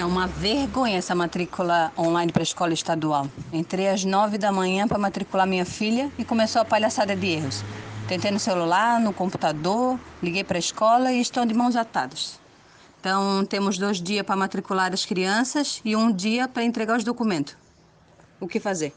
É uma vergonha essa matrícula online para a escola estadual. Entrei às nove da manhã para matricular minha filha e começou a palhaçada de erros. Tentei no celular, no computador, liguei para a escola e estão de mãos atadas. Então, temos dois dias para matricular as crianças e um dia para entregar os documentos. O que fazer?